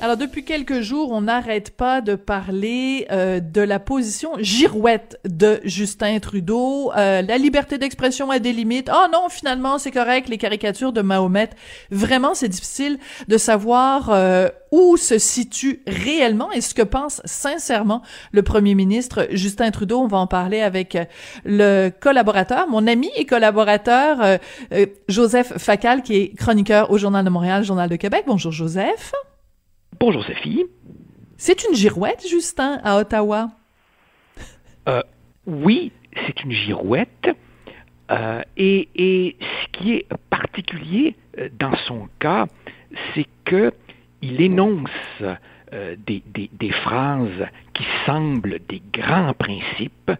Alors, depuis quelques jours, on n'arrête pas de parler euh, de la position girouette de Justin Trudeau. Euh, la liberté d'expression a des limites. Oh non, finalement, c'est correct, les caricatures de Mahomet. Vraiment, c'est difficile de savoir euh, où se situe réellement et ce que pense sincèrement le premier ministre Justin Trudeau. On va en parler avec le collaborateur, mon ami et collaborateur Joseph Facal, qui est chroniqueur au Journal de Montréal, Journal de Québec. Bonjour, Joseph. Bonjour Sophie. C'est une girouette, Justin, à Ottawa? Euh, oui, c'est une girouette. Euh, et, et, ce qui est particulier euh, dans son cas, c'est qu'il énonce euh, des, des, des, phrases qui semblent des grands principes.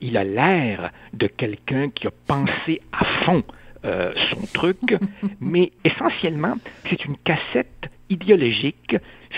Il a l'air de quelqu'un qui a pensé à fond son truc, mais essentiellement, c'est une cassette idéologique,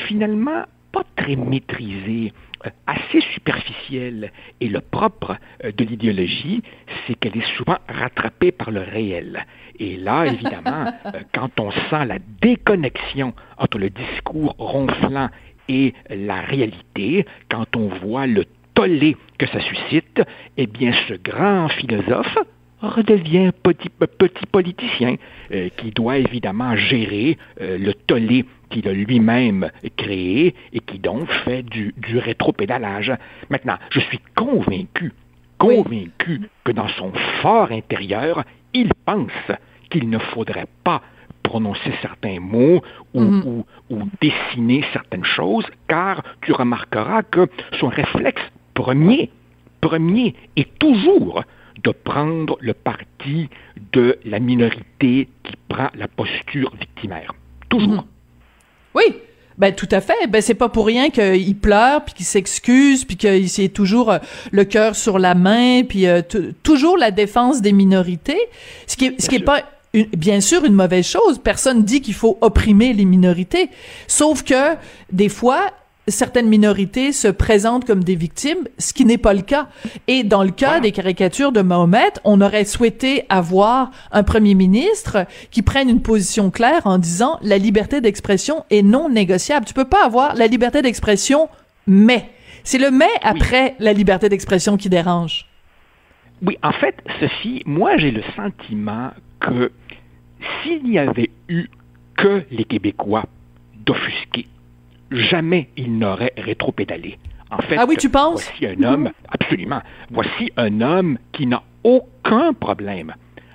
finalement pas très maîtrisée, euh, assez superficielle. Et le propre euh, de l'idéologie, c'est qu'elle est souvent rattrapée par le réel. Et là, évidemment, quand on sent la déconnexion entre le discours ronflant et la réalité, quand on voit le tollé que ça suscite, eh bien, ce grand philosophe, redevient petit, petit politicien euh, qui doit évidemment gérer euh, le tollé qu'il a lui-même créé et qui donc fait du, du rétropédalage. Maintenant, je suis convaincu, convaincu que dans son fort intérieur, il pense qu'il ne faudrait pas prononcer certains mots ou, Mhm. ou, ou dessiner certaines choses, car tu remarqueras que son réflexe premier, premier est toujours de prendre le parti de la minorité qui prend la posture victimaire. Toujours. Mhm. Oui, ben tout à fait. Ben c'est pas pour rien qu'il pleure puis qu'il s'excuse puis qu'il c'est toujours euh, le cœur sur la main puis euh, toujours la défense des minorités. Ce qui est, ce qui est pas une- bien sûr une mauvaise chose. Personne dit qu'il faut opprimer les minorités. Sauf que des fois certaines minorités se présentent comme des victimes, ce qui n'est pas le cas. Et dans le cas des caricatures de Mahomet, on aurait souhaité avoir un premier ministre qui prenne une position claire en disant la liberté d'expression est non négociable. Tu peux pas avoir la liberté d'expression, mais c'est le mais après la liberté d'expression qui dérange. Oui, en fait, Sophie, moi j'ai le sentiment que s'il n'y avait eu que les Québécois d'offusquer, jamais ils n'auraient rétropédalé. En fait, Ah oui, tu penses? voici un homme, absolument, voici un homme qui n'a aucun problème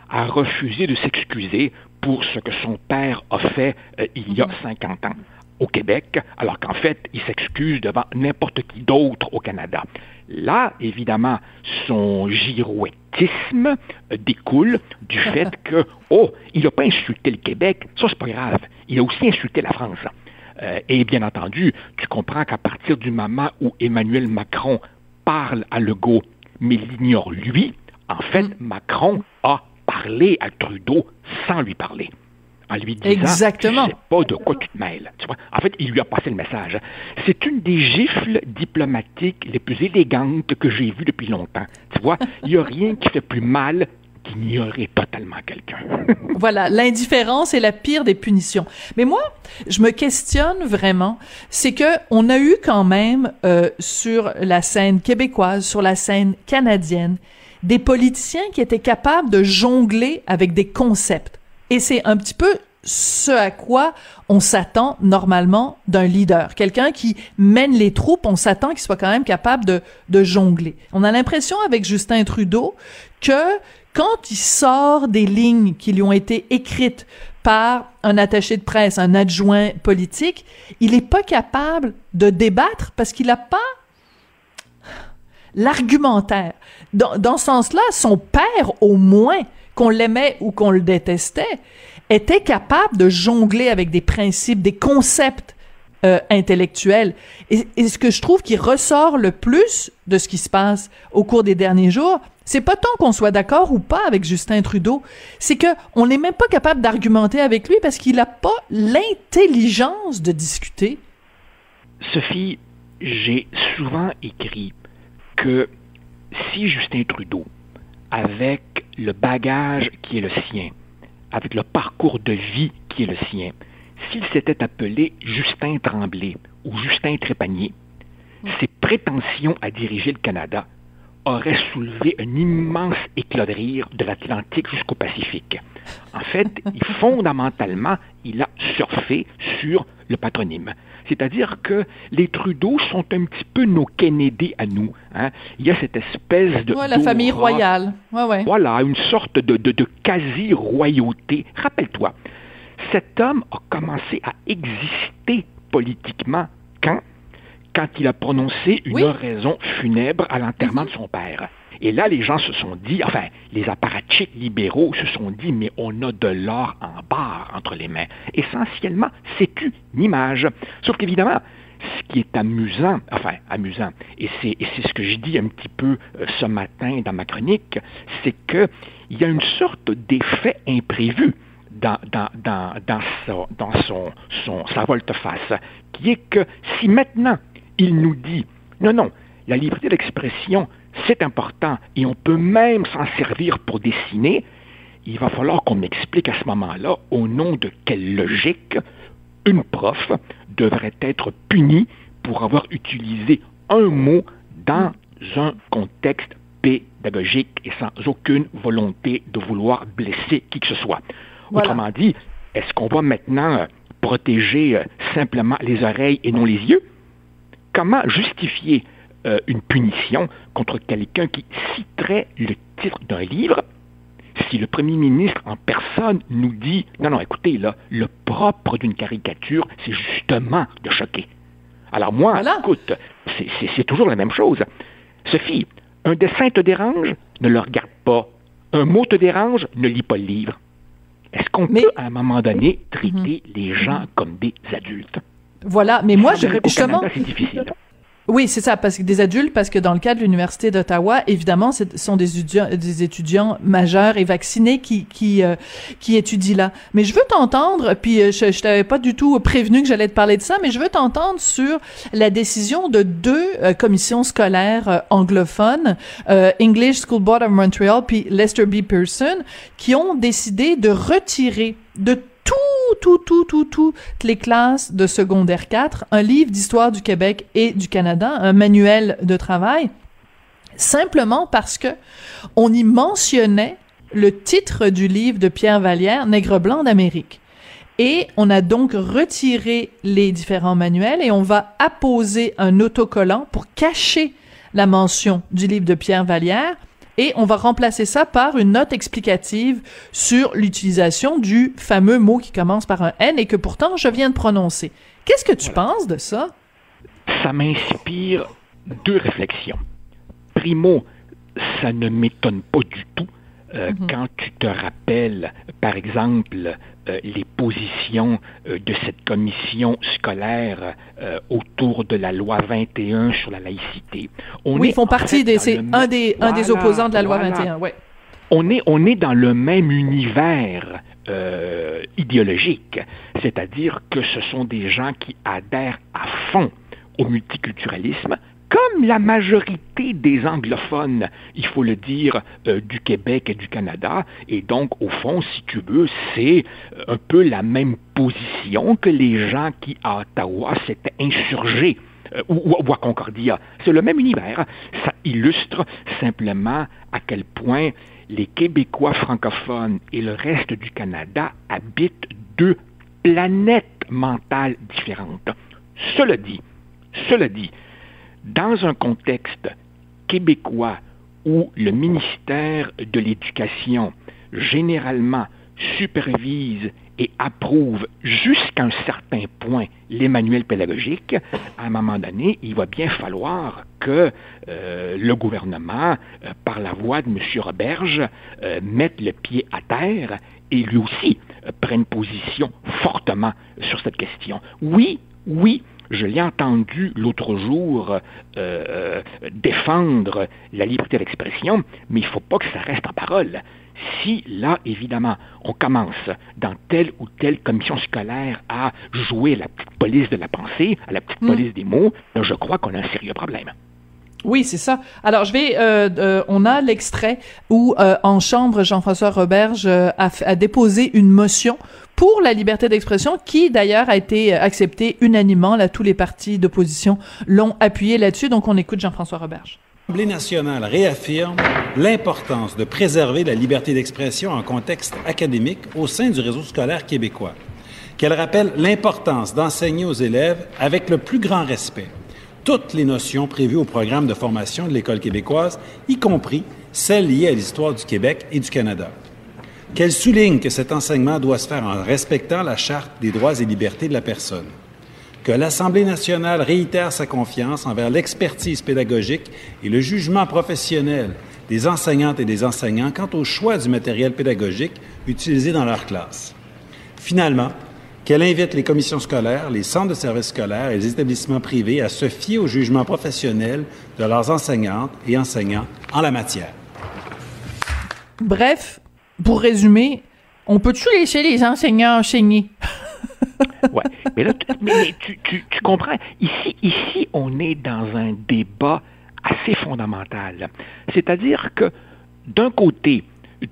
à refuser de s'excuser pour ce que son père a fait euh, il y a 50 ans au Québec, alors qu'en fait, il s'excuse devant n'importe qui d'autre au Canada. Là, évidemment, son girouettisme découle du fait que, oh, il n'a pas insulté le Québec, ça c'est pas grave, il a aussi insulté la France. Euh, et bien entendu, tu comprends qu'à partir du moment où Emmanuel Macron parle à Legault, mais l'ignore lui, en fait, Macron a parlé à Trudeau sans lui parler. En lui disant, Exactement. tu sais pas de quoi tu te mêles. Tu vois? En fait, il lui a passé le message. C'est une des gifles diplomatiques les plus élégantes que j'ai vues depuis longtemps. Tu vois, il n'y a rien qui fait plus mal totalement quelqu'un. Voilà, l'indifférence est la pire des punitions. Mais moi, je me questionne vraiment, c'est que on a eu quand même euh, sur la scène québécoise, sur la scène canadienne, des politiciens qui étaient capables de jongler avec des concepts. Et c'est un petit peu ce à quoi on s'attend normalement d'un leader. Quelqu'un qui mène les troupes, on s'attend qu'il soit quand même capable de, de jongler. On a l'impression avec Justin Trudeau que quand il sort des lignes qui lui ont été écrites par un attaché de presse, un adjoint politique, il n'est pas capable de débattre parce qu'il n'a pas l'argumentaire. Dans, ce sens-là, son père, au moins, qu'on l'aimait ou qu'on le détestait, était capable de jongler avec des principes, des concepts euh, intellectuels. Et, et, ce que je trouve qui ressort le plus de ce qui se passe au cours des derniers jours, c'est pas tant qu'on soit d'accord ou pas avec Justin Trudeau, c'est que on n'est même pas capable d'argumenter avec lui parce qu'il n'a pas l'intelligence de discuter. Sophie, j'ai souvent écrit que si Justin Trudeau, avec le bagage qui est le sien, avec le parcours de vie qui est le sien, s'il s'était appelé Justin Tremblay ou Justin Trépanier, ses prétentions à diriger le Canada auraient soulevé un immense éclat de rire de l'Atlantique jusqu'au Pacifique. En fait, fondamentalement, il a surfé sur le patronyme. C'est-à-dire que les Trudeau sont un petit peu nos Kennedy à nous. Hein. Il y a cette espèce de... Ouais, la famille royale. Ouais, ouais. Voilà, une sorte de, de, de quasi-royauté. Rappelle-toi, cet homme a commencé à exister politiquement quand? Quand il a prononcé une Oui. oraison funèbre à l'enterrement de son père. Et là, les gens se sont dit, enfin, les apparatchiks libéraux se sont dit, mais on a de l'or en barre entre les mains. Essentiellement, c'est une image. Sauf qu'évidemment, ce qui est amusant, enfin, amusant, et c'est, et c'est ce que je dis un petit peu euh, ce matin dans ma chronique, c'est qu'il y a une sorte d'effet imprévu dans, dans, dans, dans, son, son, sa volte-face, qui est que si maintenant il nous dit, non, non, la liberté d'expression, c'est important et on peut même s'en servir pour dessiner, il va falloir qu'on m'explique à ce moment-là au nom de quelle logique une prof devrait être punie pour avoir utilisé un mot dans un contexte pédagogique et sans aucune volonté de vouloir blesser qui que ce soit. Voilà. Autrement dit, est-ce qu'on va maintenant euh, protéger euh, simplement les oreilles et non les yeux? Comment justifier euh, une punition contre quelqu'un qui citerait le titre d'un livre si le premier ministre en personne nous dit non, non, écoutez, là, le propre d'une caricature, c'est justement de choquer. Alors moi, Voilà. écoute, c'est toujours la même chose. Sophie, un dessin te dérange, ne le regarde pas. Un mot te dérange, ne lis pas le livre. Est-ce qu'on Mais- peut, à un moment donné, traiter les gens comme des adultes? Voilà, mais moi, Je justement, c'est difficile. Oui, c'est ça, parce que des adultes, parce que dans le cas de l'Université d'Ottawa, évidemment, ce sont des étudiants, majeurs et vaccinés qui, qui, euh, qui étudient là. Mais je veux t'entendre, puis euh, je, je t'avais pas du tout prévenu que j'allais te parler de ça, mais je veux t'entendre sur la décision de deux euh, commissions scolaires euh, anglophones, euh, English School Board of Montreal puis Lester B. Pearson, qui ont décidé de retirer de tout, tout, tout, tout, toutes les classes de secondaire 4, un livre d'histoire du Québec et du Canada, un manuel de travail, simplement parce que on y mentionnait le titre du livre de Pierre Vallière, Nègre blanc d'Amérique. Et on a donc retiré les différents manuels et on va apposer un autocollant pour cacher la mention du livre de Pierre Vallière et on va remplacer ça par une note explicative sur l'utilisation du fameux mot qui commence par un N et que pourtant je viens de prononcer. Qu'est-ce que tu penses de ça? ça m'inspire deux réflexions. Primo, ça ne m'étonne pas du tout euh, quand tu te rappelles, par exemple, euh, les positions euh, de cette commission scolaire autour de la loi 21 sur la laïcité. On oui, ils font partie des, c'est le un des, un des Voilà, opposants de la loi voilà. 21, ouais. on est, on est dans le même univers idéologique, c'est-à-dire que ce sont des gens qui adhèrent à fond au multiculturalisme, comme la majorité des anglophones, il faut le dire, euh, du Québec et du Canada, et donc au fond, si tu veux, c'est euh, un peu la même position que les gens qui à Ottawa s'étaient insurgés euh, ou, à Concordia. C'est le même univers. Ça illustre simplement à quel point les Québécois francophones et le reste du Canada habitent deux planètes mentales différentes. Cela dit, cela dit, dans un contexte québécois où le ministère de l'Éducation généralement supervise et approuve jusqu'à un certain point les manuels pédagogiques, à un moment donné, il va bien falloir que euh, le gouvernement, euh, par la voix de M. Roberge, euh, mette le pied à terre et lui aussi prenne position fortement sur cette question. Oui, oui, je l'ai entendu l'autre jour défendre la liberté d'expression, mais il ne faut pas que ça reste en parole. Si là, évidemment, on commence dans telle ou telle commission scolaire à jouer la petite police de la pensée, à la petite hmm. police des mots, je crois qu'on a un sérieux problème. Oui, c'est ça. Alors, je vais. Euh, euh, on a l'extrait où, euh, en chambre, Jean-François Roberge a, a, déposé une motion pour la liberté d'expression, qui d'ailleurs a été acceptée unanimement. Là, tous les partis d'opposition l'ont appuyé là-dessus. Donc, on écoute Jean-François Roberge. L'Assemblée nationale réaffirme l'importance de préserver la liberté d'expression en contexte académique au sein du réseau scolaire québécois, qu'elle rappelle l'importance d'enseigner aux élèves avec le plus grand respect toutes les notions prévues au programme de formation de l'École québécoise, y compris celles liées à l'histoire du Québec et du Canada. Qu'elle souligne que cet enseignement doit se faire en respectant la Charte des droits et libertés de la personne que l'Assemblée nationale réitère sa confiance envers l'expertise pédagogique et le jugement professionnel des enseignantes et des enseignants quant au choix du matériel pédagogique utilisé dans leur classe. Finalement, qu'elle invite les commissions scolaires, les centres de services scolaires et les établissements privés à se fier au jugement professionnel de leurs enseignantes et enseignants en la matière. Bref, pour résumer, on peut-tu laisser les enseignants enseigner? Mais là, tu, comprends, ici, ici, on est dans un débat assez fondamental. C'est-à-dire que, d'un côté,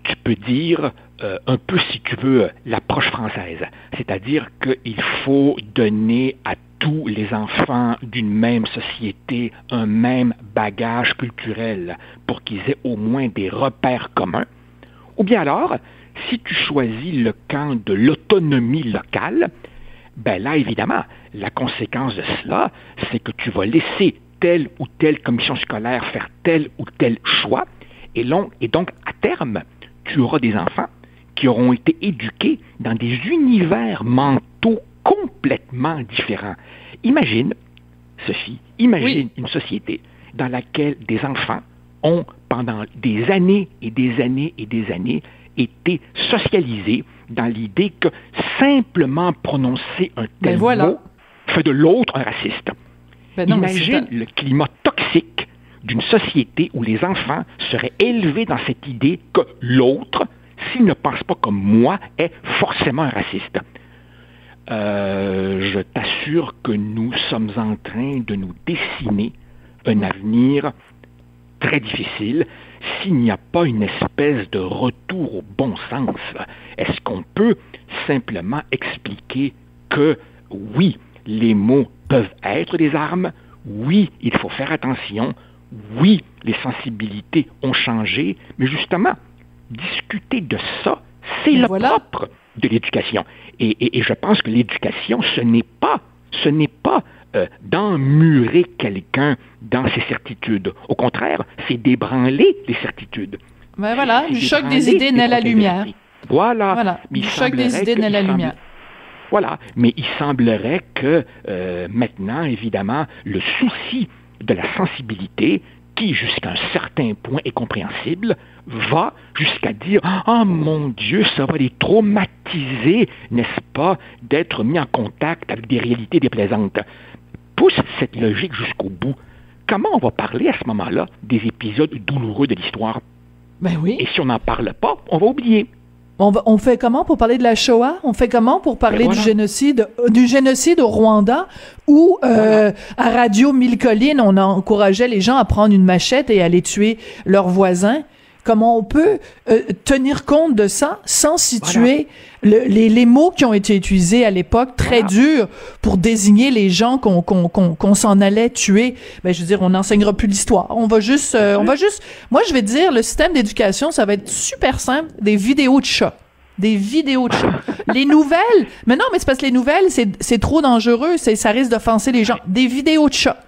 tu peux dire euh, un peu, si tu veux, l'approche française. C'est-à-dire qu'il faut donner à tous les enfants d'une même société un même bagage culturel pour qu'ils aient au moins des repères communs. Ou bien alors, si tu choisis le camp de l'autonomie locale, ben là, évidemment, la conséquence de cela, c'est que tu vas laisser telle ou telle commission scolaire faire tel ou tel choix, et, et donc, à terme, tu auras des enfants qui auront été éduqués dans des univers mentaux complètement différents. Imagine, Sophie, imagine une société dans laquelle des enfants ont, pendant des années et des années et des années, été socialisés dans l'idée que simplement prononcer un tel ben mot fait de l'autre un raciste. Ben Imagine le climat toxique d'une société où les enfants seraient élevés dans cette idée que l'autre, s'il ne pense pas comme moi, est forcément un raciste. Euh, je t'assure que nous sommes en train de nous dessiner un avenir très difficile s'il n'y a pas une espèce de retour au bon sens. Est-ce qu'on peut simplement expliquer que oui, les mots peuvent être des armes, oui, il faut faire attention, oui, les sensibilités ont changé, mais justement, discuter de ça, c'est le propre de l'éducation. Et, je pense que l'éducation, ce n'est pas, ce n'est pas euh, d'emmurer quelqu'un dans ses certitudes. Au contraire, c'est d'ébranler les certitudes. Ben voilà, du choc des idées naît la lumière. Voilà. voilà. du choc des idées naît la lumière. Voilà. Mais il semblerait que euh, maintenant, évidemment, le souci de la sensibilité, qui jusqu'à un certain point est compréhensible, va jusqu'à dire Ah mon Dieu, ça va les traumatiser, n'est-ce pas, d'être mis en contact avec des réalités déplaisantes. Pousse cette logique jusqu'au bout. Comment on va parler à ce moment-là des épisodes douloureux de l'histoire? Ben oui. Et si on n'en parle pas, on va oublier. On, fait comment pour parler de la Shoah? On fait comment pour parler du génocide euh, du génocide au Rwanda où euh, à Radio Mille Collines on encourageait les gens à prendre une machette et aller tuer leurs voisins? Comment on peut euh, tenir compte de ça sans situer les, mots qui ont été utilisés à l'époque, très durs, pour désigner les gens qu'on s'en allait tuer? Ben, je veux dire, on n'enseignera plus l'histoire. On va juste, euh, on va juste. Moi, je vais dire, le système d'éducation, ça va être super simple. Des vidéos de chats des vidéos de chats. les nouvelles, mais non, mais c'est parce que les nouvelles, c'est trop dangereux, ça risque d'offenser les gens. Des vidéos de chats.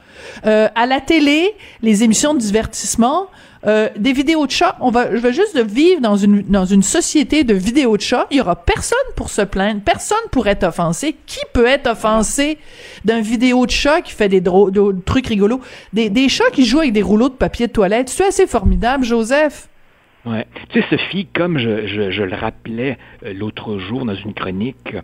Euh, à la télé, les émissions de divertissement, euh, des vidéos de chats. On va, je vais juste vivre dans une dans une société de vidéos de chats. Il y aura personne pour se plaindre, personne pour être offensé. Qui peut être offensé d'un vidéo de chat qui fait des, des trucs rigolos, des, des chats qui jouent avec des rouleaux de papier de toilette. C'est assez formidable, Joseph. Ouais. Tu sais, Sophie, comme je, je, je le rappelais euh, l'autre jour dans une chronique,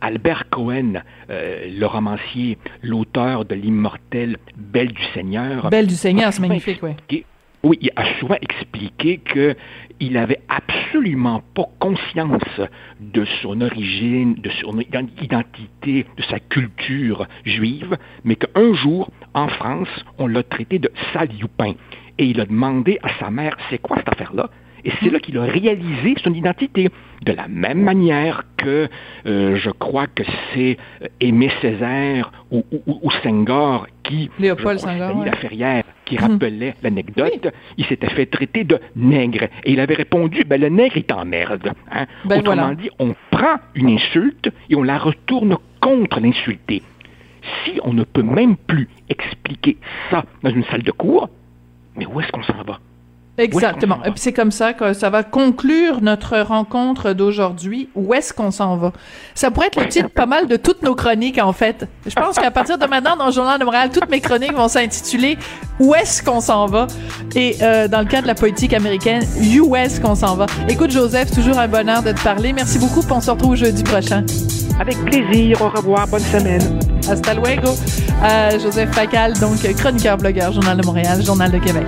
Albert Cohen, euh, le romancier, l'auteur de l'immortel Belle du Seigneur. Belle du Seigneur, c'est magnifique, oui. Oui, il a souvent expliqué qu'il avait absolument pas conscience de son origine, de son identité, de sa culture juive, mais qu'un jour, en France, on l'a traité de sale Et il a demandé à sa mère, c'est quoi cette affaire-là? Et c'est là qu'il a réalisé son identité. De la même manière que euh, je crois que c'est euh, Aimé Césaire ou, ou, Senghor qui, Léopold Senghor, la Ferrière, qui hum. rappelait l'anecdote, il s'était fait traiter de nègre. Et il avait répondu, ben le nègre est en merde. Hein. Ben Autrement dit, on prend une insulte et on la retourne contre l'insulté. Si on ne peut même plus expliquer ça dans une salle de cours, mais où est-ce qu'on s'en va? Exactement. Et puis c'est comme ça que ça va conclure notre rencontre d'aujourd'hui. Où est-ce qu'on s'en va? Ça pourrait être le titre pas mal de toutes nos chroniques, en fait. Je pense qu'à partir de maintenant, dans le Journal de Montréal, toutes mes chroniques vont s'intituler Où est-ce qu'on s'en va? Et euh, dans le cas de la politique américaine, Où est-ce qu'on s'en va? Écoute, Joseph, toujours un bonheur de te parler. Merci beaucoup, on se retrouve jeudi prochain. Avec plaisir. Au revoir. Bonne semaine. Hasta luego. Euh, Joseph Facal, donc chroniqueur, blogueur, Journal de Montréal, Journal de Québec.